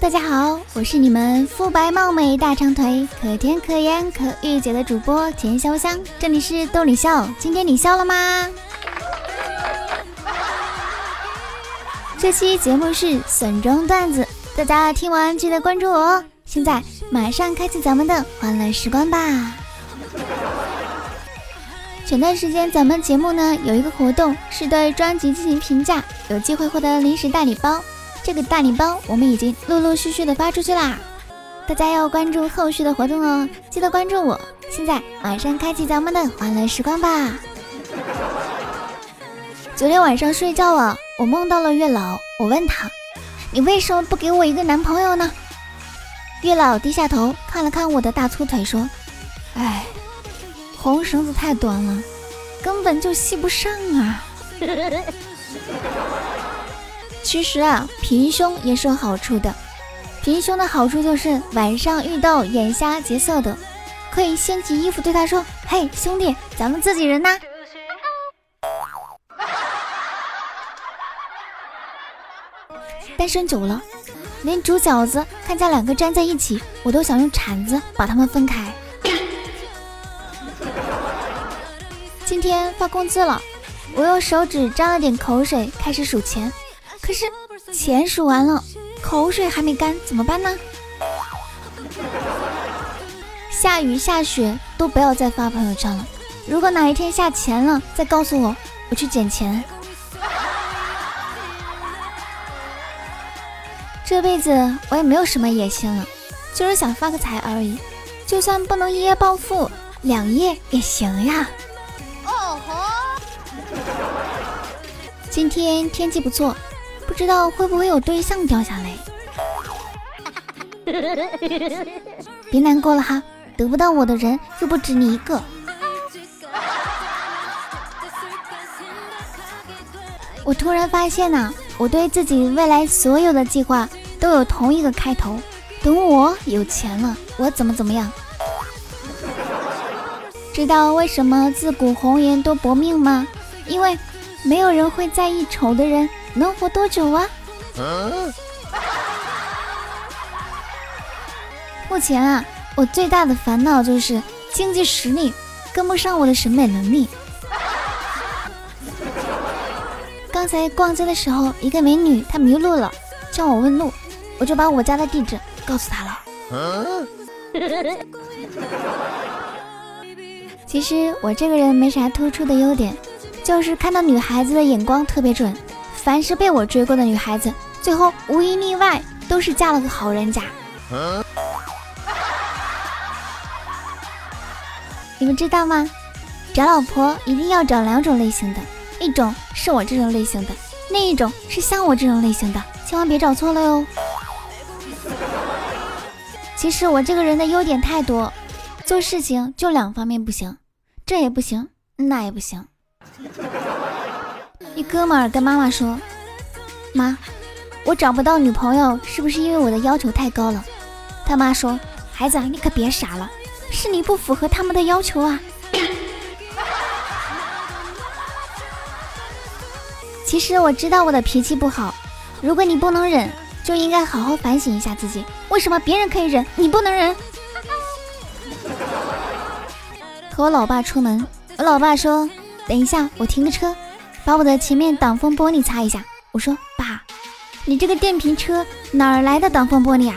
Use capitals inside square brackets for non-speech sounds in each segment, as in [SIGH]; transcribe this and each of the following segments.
大家好，我是你们肤白貌美、大长腿、可甜可盐可御姐的主播田潇香，这里是逗你笑，今天你笑了吗？这期节目是损中段子，大家听完记得关注我哦。现在马上开启咱们的欢乐时光吧。前段时间咱们节目呢有一个活动，是对专辑进行评价，有机会获得零食大礼包。这个大礼包我们已经陆陆续续的发出去啦，大家要关注后续的活动哦，记得关注我。现在马上开启咱们的欢乐时光吧。昨天晚上睡觉了，我梦到了月老，我问他，你为什么不给我一个男朋友呢？月老低下头看了看我的大粗腿，说，哎，红绳子太短了，根本就系不上啊。[LAUGHS] 其实啊，平胸也是有好处的。平胸的好处就是晚上遇到眼瞎劫色的，可以掀起衣服对他说：“嘿，兄弟，咱们自己人呐。” [LAUGHS] 单身久了，连煮饺子看见两个粘在一起，我都想用铲子把他们分开。今天发工资了，我用手指沾了点口水，开始数钱。可是钱数完了，口水还没干，怎么办呢？下雨下雪都不要再发朋友圈了。如果哪一天下钱了，再告诉我，我去捡钱。这辈子我也没有什么野心了，就是想发个财而已。就算不能一夜暴富，两夜也行呀。哦吼！今天天气不错。知道会不会有对象掉下来？[LAUGHS] 别难过了哈，得不到我的人又不止你一个。我突然发现呐，我对自己未来所有的计划都有同一个开头：等我有钱了，我怎么怎么样？知道为什么自古红颜多薄命吗？因为没有人会在意丑的人。能活多久啊？目前啊，我最大的烦恼就是经济实力跟不上我的审美能力。刚才逛街的时候，一个美女她迷路了，叫我问路，我就把我家的地址告诉她了。其实我这个人没啥突出的优点，就是看到女孩子的眼光特别准。凡是被我追过的女孩子，最后无一例外都是嫁了个好人家。你们知道吗？找老婆一定要找两种类型的，一种是我这种类型的，另一种是像我这种类型的，千万别找错了哟。其实我这个人的优点太多，做事情就两方面不行，这也不行，那也不行。一哥们儿跟妈妈说：“妈，我找不到女朋友，是不是因为我的要求太高了？”他妈说：“孩子，你可别傻了，是你不符合他们的要求啊。”其实我知道我的脾气不好，如果你不能忍，就应该好好反省一下自己，为什么别人可以忍，你不能忍？和我老爸出门，我老爸说：“等一下，我停个车。”把我的前面挡风玻璃擦一下。我说：“爸，你这个电瓶车哪儿来的挡风玻璃啊？”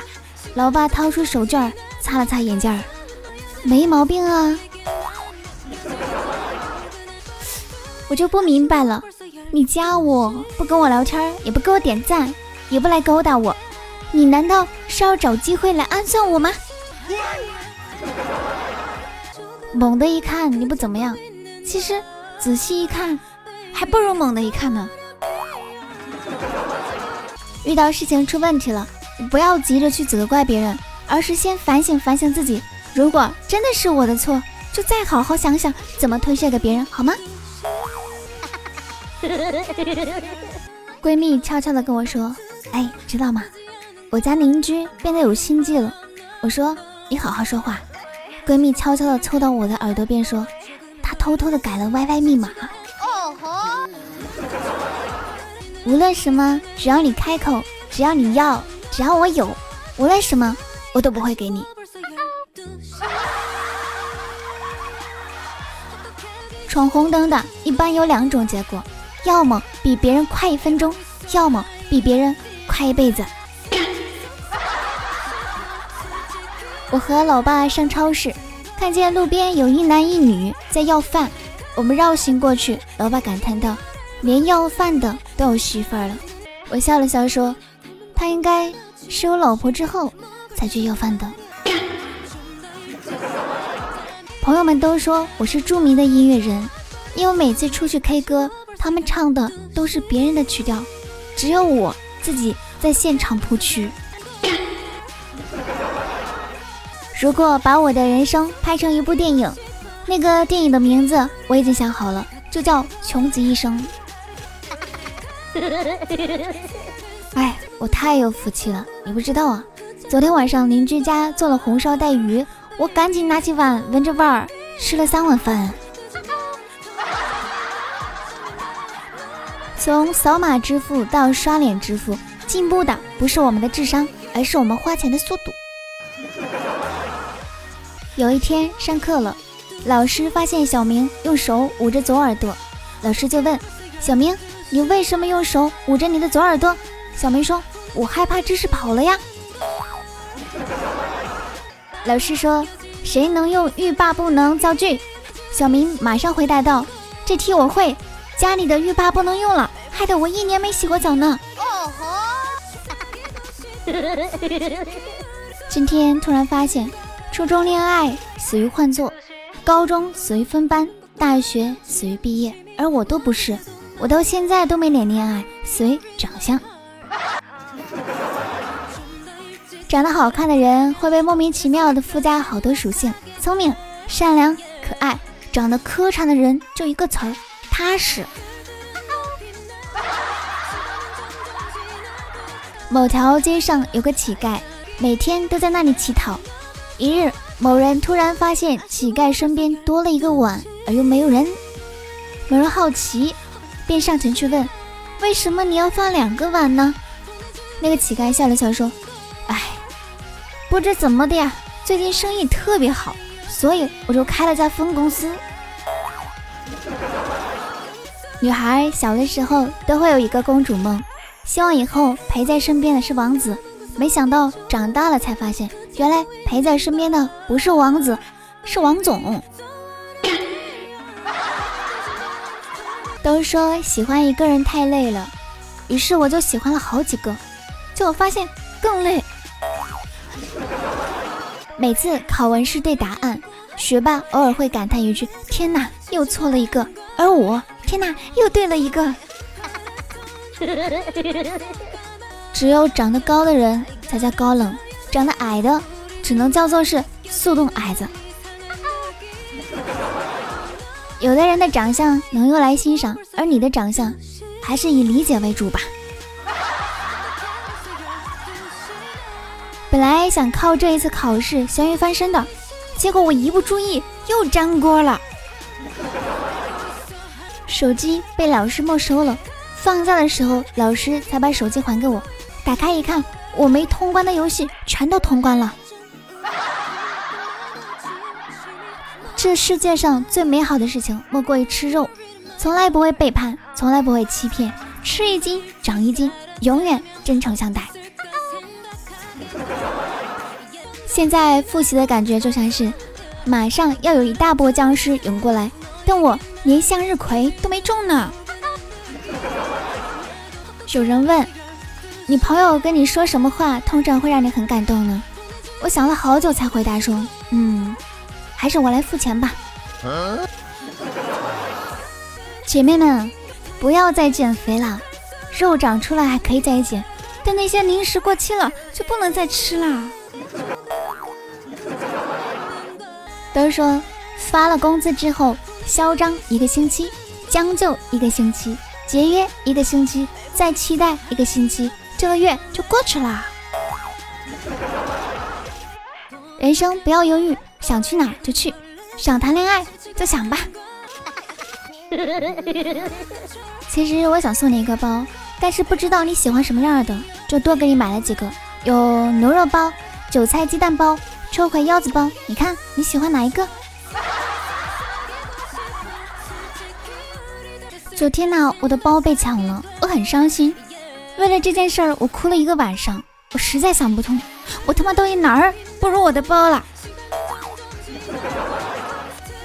老爸掏出手绢擦了擦眼镜，没毛病啊。我就不明白了，你加我不跟我聊天，也不给我点赞，也不来勾搭我，你难道是要找机会来暗算我吗？[LAUGHS] 猛的一看你不怎么样，其实仔细一看。还不如猛的一看呢。遇到事情出问题了，不要急着去责怪别人，而是先反省反省自己。如果真的是我的错，就再好好想想怎么推卸给别人，好吗？[LAUGHS] 闺蜜悄悄的跟我说：“哎，知道吗？我家邻居变得有心计了。”我说：“你好好说话。”闺蜜悄悄的凑到我的耳朵边说：“她偷偷的改了 YY 密码。”无论什么，只要你开口，只要你要，只要我有，无论什么，我都不会给你。闯红灯的一般有两种结果，要么比别人快一分钟，要么比别人快一辈子。我和老爸上超市，看见路边有一男一女在要饭，我们绕行过去，老爸感叹道：“连要饭的都有媳妇儿了。”我笑了笑说：“他应该是有老婆之后才去要饭的。[LAUGHS] ”朋友们都说我是著名的音乐人，因为每次出去 K 歌，他们唱的都是别人的曲调，只有我自己在现场谱曲。[LAUGHS] 如果把我的人生拍成一部电影，那个电影的名字我已经想好了，就叫《穷极一生》。[LAUGHS] 哎，我太有福气了，你不知道啊！昨天晚上邻居家做了红烧带鱼，我赶紧拿起碗闻着味儿吃了三碗饭。[LAUGHS] 从扫码支付到刷脸支付，进步的不是我们的智商，而是我们花钱的速度。有一天上课了，老师发现小明用手捂着左耳朵，老师就问小明：“你为什么用手捂着你的左耳朵？”小明说：“我害怕知识跑了呀。”老师说：“谁能用欲罢不能造句？”小明马上回答道：“这题我会，家里的浴霸不能用了，害得我一年没洗过澡呢。”哦吼！今天突然发现。初中恋爱死于换座，高中死于分班，大学死于毕业，而我都不是，我到现在都没脸恋爱，随长相。长得好看的人会被莫名其妙的附加好多属性，聪明、善良、可爱；长得磕碜的人就一个词儿，踏实。某条街上有个乞丐，每天都在那里乞讨。一日，某人突然发现乞丐身边多了一个碗，而又没有人。某人好奇，便上前去问：“为什么你要放两个碗呢？”那个乞丐笑了笑说：“哎，不知怎么的呀，最近生意特别好，所以我就开了家分公司。”女孩小的时候都会有一个公主梦，希望以后陪在身边的是王子。没想到长大了才发现，原来陪在身边的不是王子，是王总。都说喜欢一个人太累了，于是我就喜欢了好几个，结果发现更累。[LAUGHS] 每次考完试对答案，学霸偶尔会感叹一句：“天哪，又错了一个。”而我，天哪，又对了一个。[LAUGHS] 只有长得高的人才叫高冷，长得矮的只能叫做是速冻矮子。有的人的长相能用来欣赏，而你的长相还是以理解为主吧。本来想靠这一次考试咸鱼翻身的，结果我一不注意又粘锅了，手机被老师没收了。放假的时候，老师才把手机还给我。打开一看，我没通关的游戏全都通关了。这世界上最美好的事情莫过于吃肉，从来不会背叛，从来不会欺骗，吃一斤长一斤，永远真诚相待。现在复习的感觉就像是，马上要有一大波僵尸涌过来，但我连向日葵都没种呢。有人问。你朋友跟你说什么话，通常会让你很感动呢？我想了好久才回答说，嗯，还是我来付钱吧。姐妹们，不要再减肥了，肉长出来还可以再减，但那些零食过期了就不能再吃啦。都说发了工资之后，嚣张一个星期，将就一个星期，节约一个星期，再期待一个星期。这个月就过去啦。人生不要犹豫，想去哪儿就去，想谈恋爱就想吧。[LAUGHS] 其实我想送你一个包，但是不知道你喜欢什么样的，就多给你买了几个。有牛肉包、韭菜鸡蛋包、秋葵腰子包，你看你喜欢哪一个？[LAUGHS] 昨天呢，我的包被抢了，我很伤心。为了这件事儿，我哭了一个晚上。我实在想不通，我他妈到底哪儿不如我的包了？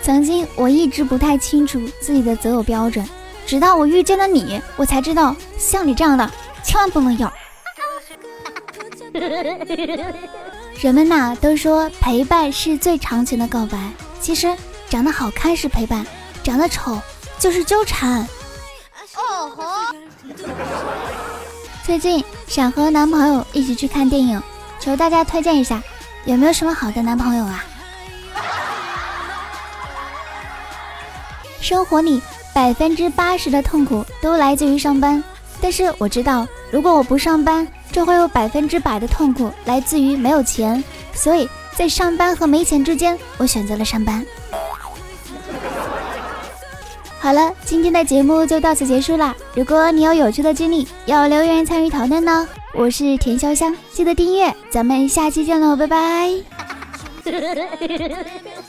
曾经我一直不太清楚自己的择偶标准，直到我遇见了你，我才知道像你这样的千万不能要。人们呐都说陪伴是最长情的告白，其实长得好看是陪伴，长得丑就是纠缠。哦吼！最近想和男朋友一起去看电影，求大家推荐一下，有没有什么好的男朋友啊？生活里百分之八十的痛苦都来自于上班，但是我知道，如果我不上班，就会有百分之百的痛苦来自于没有钱，所以在上班和没钱之间，我选择了上班。好了，今天的节目就到此结束啦。如果你有有趣的经历，要留言参与讨论呢。我是田潇香，记得订阅，咱们下期见喽，拜拜。